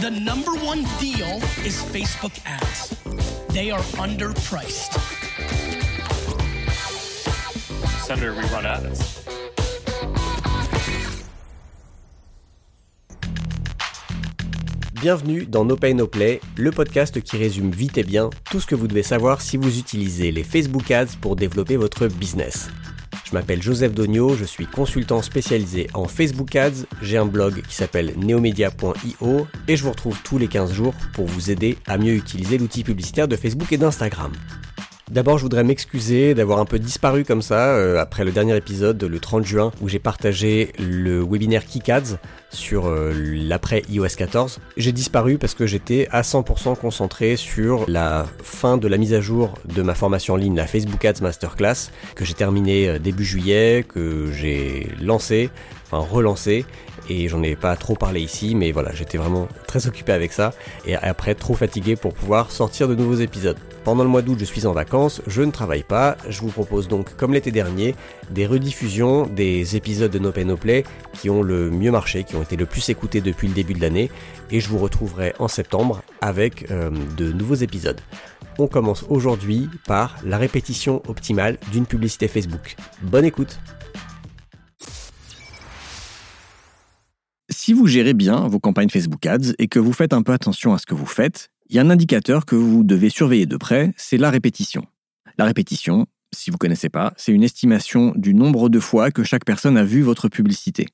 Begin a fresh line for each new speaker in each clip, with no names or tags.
The number one deal is Facebook ads. They are underpriced.
Senator, we run ads.
Bienvenue dans No Pay No Play, le podcast qui résume vite et bien tout ce que vous devez savoir si vous utilisez les Facebook Ads pour développer votre business. Je m'appelle Joseph Dogno, je suis consultant spécialisé en Facebook Ads, j'ai un blog qui s'appelle neomedia.io et je vous retrouve tous les 15 jours pour vous aider à mieux utiliser l'outil publicitaire de Facebook et d'Instagram. D'abord, je voudrais m'excuser d'avoir un peu disparu comme ça euh, après le dernier épisode, le 30 juin, où j'ai partagé le webinaire KickAds sur euh, l'après iOS 14. J'ai disparu parce que j'étais à 100% concentré sur la fin de la mise à jour de ma formation en ligne, la Facebook Ads Masterclass, que j'ai terminée euh, début juillet, que j'ai lancé, enfin relancé, et j'en ai pas trop parlé ici, mais voilà, j'étais vraiment très occupé avec ça, et après trop fatigué pour pouvoir sortir de nouveaux épisodes. Pendant le mois d'août, je suis en vacances, je ne travaille pas. Je vous propose donc, comme l'été dernier, des rediffusions des épisodes de No Pay No Play qui ont le mieux marché, qui ont été le plus écoutés depuis le début de l'année. Et je vous retrouverai en septembre avec euh, de nouveaux épisodes. On commence aujourd'hui par la répétition optimale d'une publicité Facebook. Bonne écoute
Si vous gérez bien vos campagnes Facebook Ads et que vous faites un peu attention à ce que vous faites, il y a un indicateur que vous devez surveiller de près, c'est la répétition. La répétition, si vous ne connaissez pas, c'est une estimation du nombre de fois que chaque personne a vu votre publicité.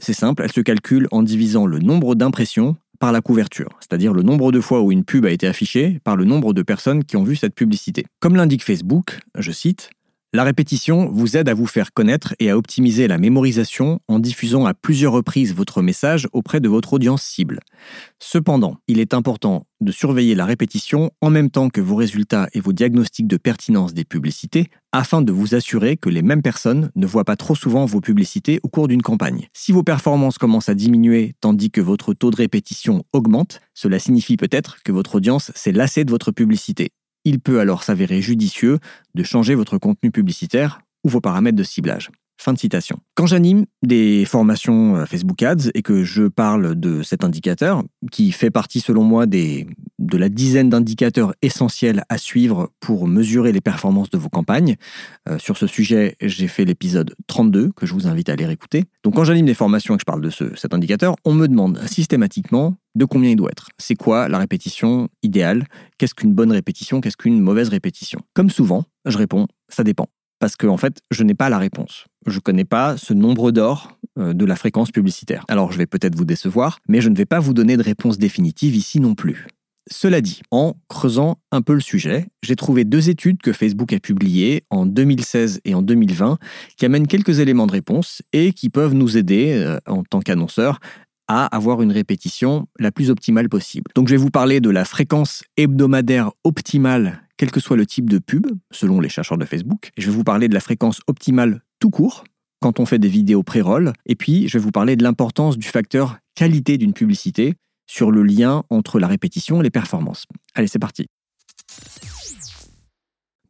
C'est simple, elle se calcule en divisant le nombre d'impressions par la couverture, c'est-à-dire le nombre de fois où une pub a été affichée par le nombre de personnes qui ont vu cette publicité. Comme l'indique Facebook, je cite, la répétition vous aide à vous faire connaître et à optimiser la mémorisation en diffusant à plusieurs reprises votre message auprès de votre audience cible. Cependant, il est important de surveiller la répétition en même temps que vos résultats et vos diagnostics de pertinence des publicités afin de vous assurer que les mêmes personnes ne voient pas trop souvent vos publicités au cours d'une campagne. Si vos performances commencent à diminuer tandis que votre taux de répétition augmente, cela signifie peut-être que votre audience s'est lassée de votre publicité il peut alors s'avérer judicieux de changer votre contenu publicitaire ou vos paramètres de ciblage. Fin de citation. Quand j'anime des formations euh, Facebook Ads et que je parle de cet indicateur, qui fait partie selon moi des, de la dizaine d'indicateurs essentiels à suivre pour mesurer les performances de vos campagnes, euh, sur ce sujet, j'ai fait l'épisode 32 que je vous invite à aller écouter. Donc quand j'anime des formations et que je parle de ce, cet indicateur, on me demande systématiquement de combien il doit être. C'est quoi la répétition idéale? Qu'est-ce qu'une bonne répétition? Qu'est-ce qu'une mauvaise répétition? Comme souvent, je réponds, ça dépend parce que en fait, je n'ai pas la réponse. Je ne connais pas ce nombre d'or euh, de la fréquence publicitaire. Alors, je vais peut-être vous décevoir, mais je ne vais pas vous donner de réponse définitive ici non plus. Cela dit, en creusant un peu le sujet, j'ai trouvé deux études que Facebook a publiées en 2016 et en 2020 qui amènent quelques éléments de réponse et qui peuvent nous aider, euh, en tant qu'annonceurs, à avoir une répétition la plus optimale possible. Donc je vais vous parler de la fréquence hebdomadaire optimale quel que soit le type de pub, selon les chercheurs de Facebook. je vais vous parler de la fréquence optimale tout court, quand on fait des vidéos pré-roll. Et puis, je vais vous parler de l'importance du facteur qualité d'une publicité sur le lien entre la répétition et les performances. Allez, c'est parti.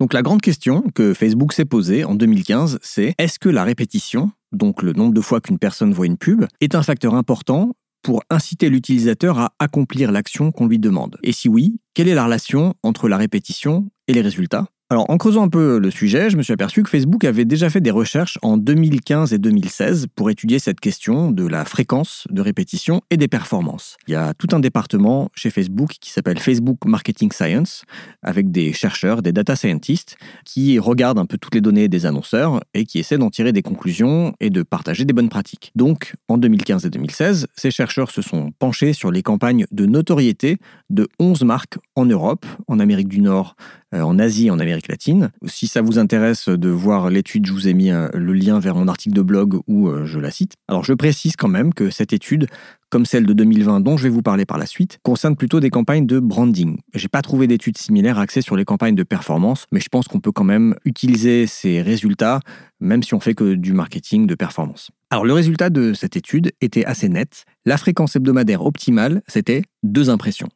Donc la grande question que Facebook s'est posée en 2015, c'est est-ce que la répétition, donc le nombre de fois qu'une personne voit une pub, est un facteur important pour inciter l'utilisateur à accomplir l'action qu'on lui demande? Et si oui, quelle est la relation entre la répétition et les résultats? Alors, en creusant un peu le sujet, je me suis aperçu que Facebook avait déjà fait des recherches en 2015 et 2016 pour étudier cette question de la fréquence de répétition et des performances. Il y a tout un département chez Facebook qui s'appelle Facebook Marketing Science, avec des chercheurs, des data scientists, qui regardent un peu toutes les données des annonceurs et qui essaient d'en tirer des conclusions et de partager des bonnes pratiques. Donc, en 2015 et 2016, ces chercheurs se sont penchés sur les campagnes de notoriété de 11 marques en Europe, en Amérique du Nord, en Asie et en Amérique latine. Si ça vous intéresse de voir l'étude, je vous ai mis euh, le lien vers mon article de blog où euh, je la cite. Alors je précise quand même que cette étude, comme celle de 2020 dont je vais vous parler par la suite, concerne plutôt des campagnes de branding. J'ai pas trouvé d'études similaires axées sur les campagnes de performance, mais je pense qu'on peut quand même utiliser ces résultats même si on fait que du marketing de performance. Alors le résultat de cette étude était assez net. La fréquence hebdomadaire optimale, c'était deux impressions.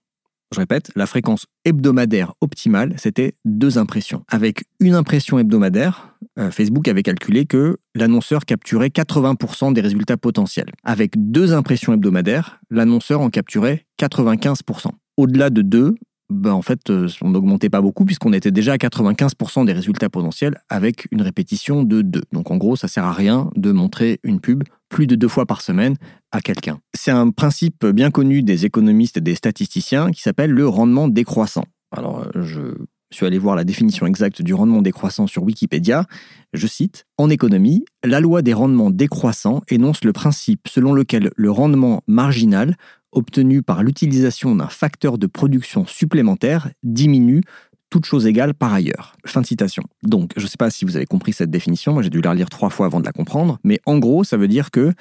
Je répète, la fréquence hebdomadaire optimale, c'était deux impressions. Avec une impression hebdomadaire, euh, Facebook avait calculé que l'annonceur capturait 80% des résultats potentiels. Avec deux impressions hebdomadaires, l'annonceur en capturait 95%. Au-delà de deux, ben en fait, euh, on n'augmentait pas beaucoup puisqu'on était déjà à 95% des résultats potentiels avec une répétition de 2. Donc en gros, ça sert à rien de montrer une pub plus de deux fois par semaine à quelqu'un. C'est un principe bien connu des économistes et des statisticiens qui s'appelle le rendement décroissant. Alors, euh, je suis allé voir la définition exacte du rendement décroissant sur Wikipédia. Je cite En économie, la loi des rendements décroissants énonce le principe selon lequel le rendement marginal obtenu par l'utilisation d'un facteur de production supplémentaire diminue toute chose égale par ailleurs. Fin de citation. Donc, je ne sais pas si vous avez compris cette définition, moi j'ai dû la relire trois fois avant de la comprendre, mais en gros, ça veut dire que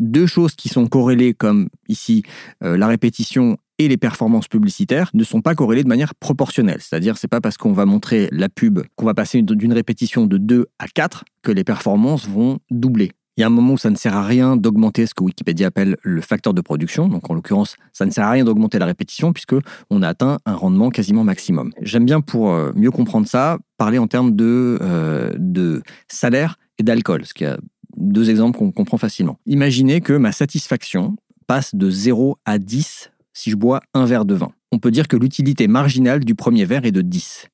deux choses qui sont corrélées, comme ici euh, la répétition et les performances publicitaires, ne sont pas corrélées de manière proportionnelle. C'est-à-dire, c'est pas parce qu'on va montrer la pub qu'on va passer d'une répétition de 2 à 4 que les performances vont doubler. Il y a un moment où ça ne sert à rien d'augmenter ce que Wikipédia appelle le facteur de production. Donc en l'occurrence, ça ne sert à rien d'augmenter la répétition puisque on a atteint un rendement quasiment maximum. J'aime bien pour euh, mieux comprendre ça parler en termes de, euh, salaire et d'alcool, ce qui a deux exemples qu'on comprend facilement. Imaginez que ma satisfaction passe de 0 à 10 si je bois un verre de vin. On peut dire que l'utilité marginale du premier verre est de 10.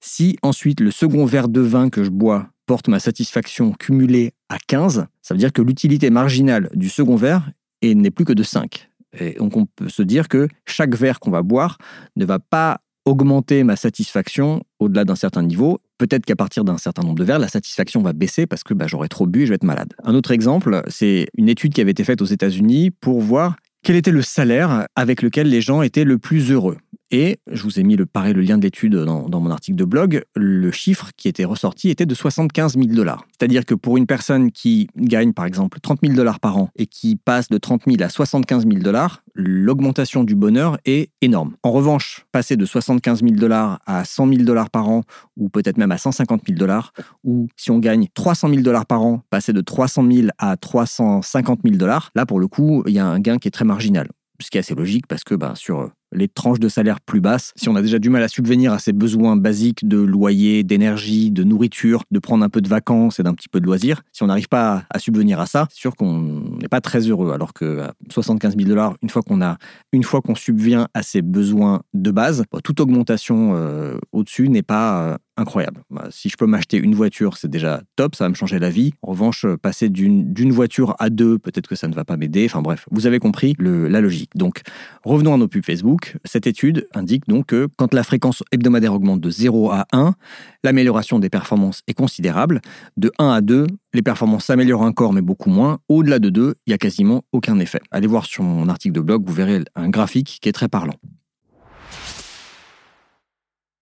Si ensuite le second verre de vin que je bois porte ma satisfaction cumulée à 15, ça veut dire que l'utilité marginale du second verre n'est plus que de 5. Et donc on peut se dire que chaque verre qu'on va boire ne va pas augmenter ma satisfaction au-delà d'un certain niveau. Peut-être qu'à partir d'un certain nombre de verres, la satisfaction va baisser parce que bah, j'aurai trop bu et je vais être malade. Un autre exemple, c'est une étude qui avait été faite aux États-Unis pour voir quel était le salaire avec lequel les gens étaient le plus heureux. Et je vous ai mis le, pareil, lien de l'étude dans, mon article de blog. Le chiffre qui était ressorti était de 75 000 dollars. C'est-à-dire que pour une personne qui gagne par exemple 30 000 dollars par an et qui passe de 30 000 à 75 000 dollars, l'augmentation du bonheur est énorme. En revanche, passer de 75 000 dollars à 100 000 dollars par an ou peut-être même à 150 000 dollars, ou si on gagne 300 000 dollars par an, passer de 300 000 à 350 000 dollars, là pour le coup, il y a un gain qui est très marginal ce qui est assez logique parce que bah, sur les tranches de salaire plus basses, si on a déjà du mal à subvenir à ses besoins basiques de loyer, d'énergie, de nourriture, de prendre un peu de vacances et d'un petit peu de loisirs, si on n'arrive pas à, subvenir à ça, c'est sûr qu'on n'est pas très heureux. Alors que 75 000 dollars, une fois qu'on a, une fois qu'on subvient à ses besoins de base, bah, toute augmentation euh, au-dessus n'est pas euh, incroyable. Bah, si je peux m'acheter une voiture, c'est déjà top, ça va me changer la vie. En revanche, euh, passer d'une voiture à deux, peut-être que ça ne va pas m'aider. Enfin bref, vous avez compris la logique. Donc, revenons à nos pubs Facebook. Cette étude indique donc que quand la fréquence hebdomadaire augmente de 0 à 1, l'amélioration des performances est considérable. De 1 à 2, les performances s'améliorent encore, mais beaucoup moins. Au-delà de 2, il n'y a quasiment aucun effet. Allez voir sur mon article de blog, vous verrez un graphique qui est très parlant.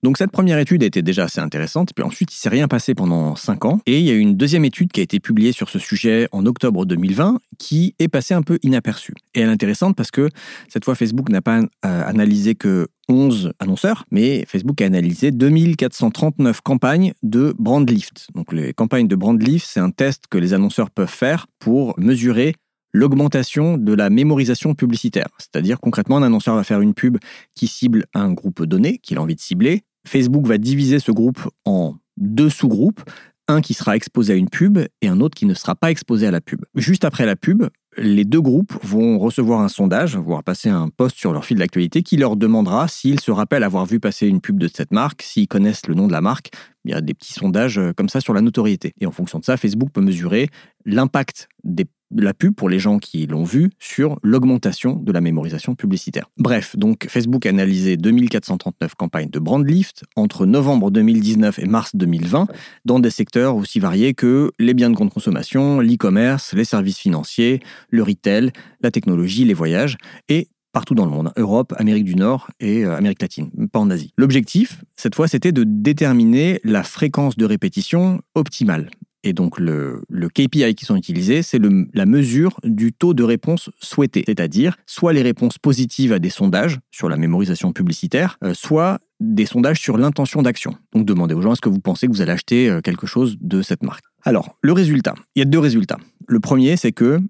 Donc cette première étude était déjà assez intéressante, puis ensuite il s'est rien passé pendant 5 ans, et il y a une deuxième étude qui a été publiée sur ce sujet en octobre 2020, qui est passée un peu inaperçue. Et elle est intéressante parce que cette fois Facebook n'a pas euh, analysé que 11 annonceurs, mais Facebook a analysé 2439 campagnes de brand lift. Donc les campagnes de brand lift, c'est un test que les annonceurs peuvent faire pour mesurer l'augmentation de la mémorisation publicitaire. C'est-à-dire concrètement, un annonceur va faire une pub qui cible un groupe donné qu'il a envie de cibler. Facebook va diviser ce groupe en deux sous-groupes, un qui sera exposé à une pub et un autre qui ne sera pas exposé à la pub. Juste après la pub, les deux groupes vont recevoir un sondage, voire passer un post sur leur fil d'actualité qui leur demandera s'ils se rappellent avoir vu passer une pub de cette marque, s'ils connaissent le nom de la marque. Il y a des petits sondages euh, comme ça sur la notoriété. Et en fonction de ça, Facebook peut mesurer l'impact des la pub pour les gens qui l'ont vu sur l'augmentation de la mémorisation publicitaire. Bref, donc Facebook a analysé 2439 campagnes de brand lift entre novembre 2019 et mars 2020 dans des secteurs aussi variés que les biens de grande consommation, l'e-commerce, les services financiers, le retail, la technologie, les voyages et partout dans le monde, Europe, Amérique du Nord et euh, Amérique latine, pas en Asie. L'objectif, cette fois, c'était de déterminer la fréquence de répétition optimale. Et donc le, KPI qui sont utilisés, c'est la mesure du taux de réponse souhaité, c'est-à-dire soit les réponses positives à des sondages sur la mémorisation publicitaire, euh, soit des sondages sur l'intention d'action. Donc demandez aux gens est-ce que vous pensez que vous allez acheter euh, quelque chose de cette marque? Alors, le résultat, il y a deux résultats. Le premier, c'est que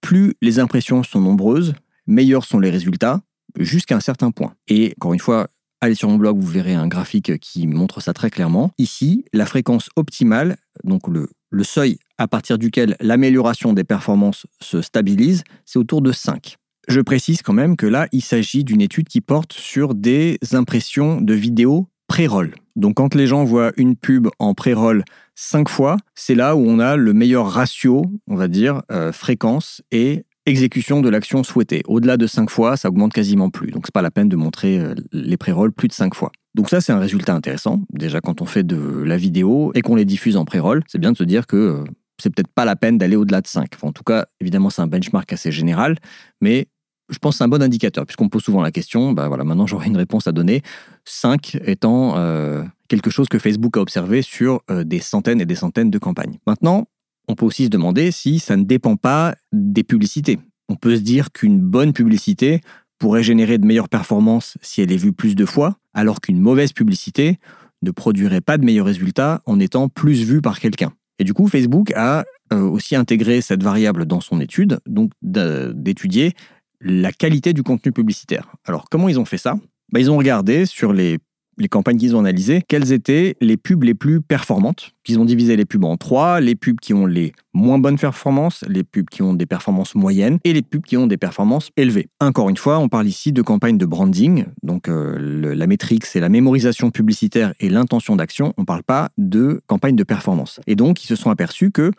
plus les impressions sont nombreuses, meilleurs sont les résultats. jusqu'à un certain point. Et encore une fois, allez sur mon blog, vous verrez un graphique qui montre ça très clairement. Ici, la fréquence optimale, donc le, le seuil à partir duquel l'amélioration des performances se stabilise, c'est autour de 5. Je précise quand même que là, il s'agit d'une étude qui porte sur des impressions de vidéos pré-roll. Donc quand les gens voient une pub en pré-roll 5 fois, c'est là où on a le meilleur ratio, on va dire, euh, fréquence et exécution de l'action souhaitée. Au-delà de 5 fois, ça augmente quasiment plus. Donc c'est pas la peine de montrer euh, les pré-rolls plus de 5 fois. Donc ça, c'est un résultat intéressant. Déjà, quand on fait de la vidéo et qu'on les diffuse en pré-roll, c'est bien de se dire que euh, c'est peut-être pas la peine d'aller au-delà de 5. en tout cas, évidemment, c'est un benchmark assez général, mais je pense que c'est un bon indicateur, puisqu'on me pose souvent la question, bah voilà, maintenant j'aurai une réponse à donner. 5 étant euh, quelque chose que Facebook a observé sur euh, des centaines et des centaines de campagnes. Maintenant, on peut aussi se demander si ça ne dépend pas des publicités. On peut se dire qu'une bonne publicité pourrait générer de meilleures performances si elle est vue plus de fois, alors qu'une mauvaise publicité ne produirait pas de meilleurs résultats en étant plus vue par quelqu'un. Et du coup, Facebook a euh, aussi intégré cette variable dans son étude, donc d'étudier la qualité du contenu publicitaire. Alors, comment ils ont fait ça? Bah, Ils ont regardé sur les, campagnes qu'ils ont analysées, quelles étaient les pubs les plus performantes. Ils ont divisé les pubs en trois, les pubs qui ont les moins bonnes performances, les pubs qui ont des performances moyennes et les pubs qui ont des performances élevées. Encore une fois, on parle ici de campagnes de branding, donc euh, la métrique c'est la mémorisation publicitaire et l'intention d'action, on ne parle pas de campagne de performance. Et donc, ils se sont aperçus que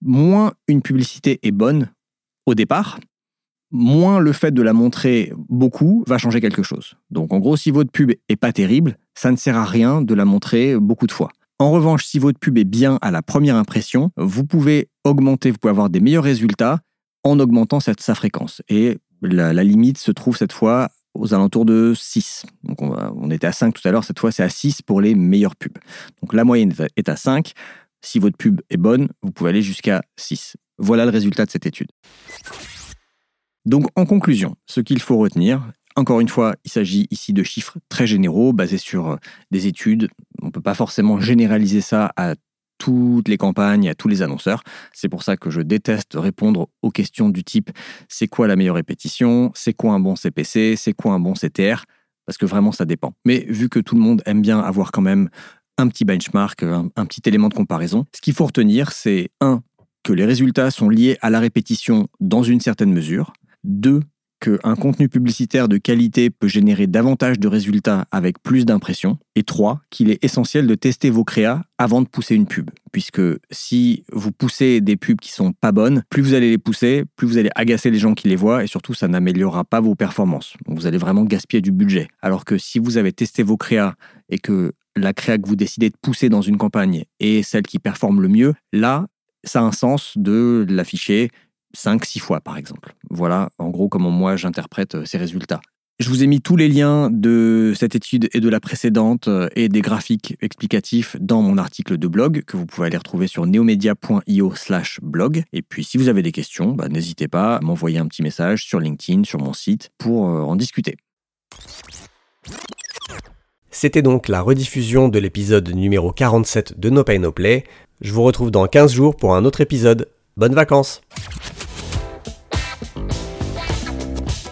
moins une publicité est bonne au départ, moins le fait de la montrer beaucoup va changer quelque chose. Donc en gros, si votre pub est pas terrible, ça ne sert à rien de la montrer beaucoup de fois. En revanche, si votre pub est bien à la première impression, vous pouvez augmenter, vous pouvez avoir des meilleurs résultats en augmentant sa fréquence. Et la, limite se trouve cette fois aux alentours de 6. Donc on, on était à 5 tout à l'heure, cette fois c'est à 6 pour les meilleures pubs. Donc la moyenne est à 5. Si votre pub est bonne, vous pouvez aller jusqu'à 6. Voilà le résultat de cette étude. Donc en conclusion, ce qu'il faut retenir, encore une fois, il s'agit ici de chiffres très généraux basés sur euh, des études. On ne peut pas forcément généraliser ça à toutes les campagnes, à tous les annonceurs. C'est pour ça que je déteste répondre aux questions du type c'est quoi la meilleure répétition, c'est quoi un bon CPC, c'est quoi un bon CTR, parce que vraiment ça dépend. Mais vu que tout le monde aime bien avoir quand même un petit benchmark, un, un petit élément de comparaison, ce qu'il faut retenir, c'est un, que les résultats sont liés à la répétition dans une certaine mesure. Deux, qu'un contenu publicitaire de qualité peut générer davantage de résultats avec plus d'impressions. Et trois, qu'il est essentiel de tester vos créas avant de pousser une pub. Puisque si vous poussez des pubs qui sont pas bonnes, plus vous allez les pousser, plus vous allez agacer les gens qui les voient et surtout ça n'améliorera pas vos performances. Vous allez vraiment gaspiller du budget. Alors que si vous avez testé vos créas et que la créa que vous décidez de pousser dans une campagne est celle qui performe le mieux, là, ça a un sens de l'afficher 5-6 fois, par exemple. Voilà, en gros, comment moi j'interprète euh, ces résultats. Je vous ai mis tous les liens de cette étude et de la précédente euh, et des graphiques explicatifs dans mon article de blog que vous pouvez aller retrouver sur neomedia.io slash blog. Et puis si vous avez des questions, bah, n'hésitez pas à m'envoyer un petit message sur LinkedIn, sur mon site pour euh, en discuter.
C'était donc la rediffusion de l'épisode numéro 47 de No Pay No Play. Je vous retrouve dans 15 jours pour un autre épisode. Bonnes vacances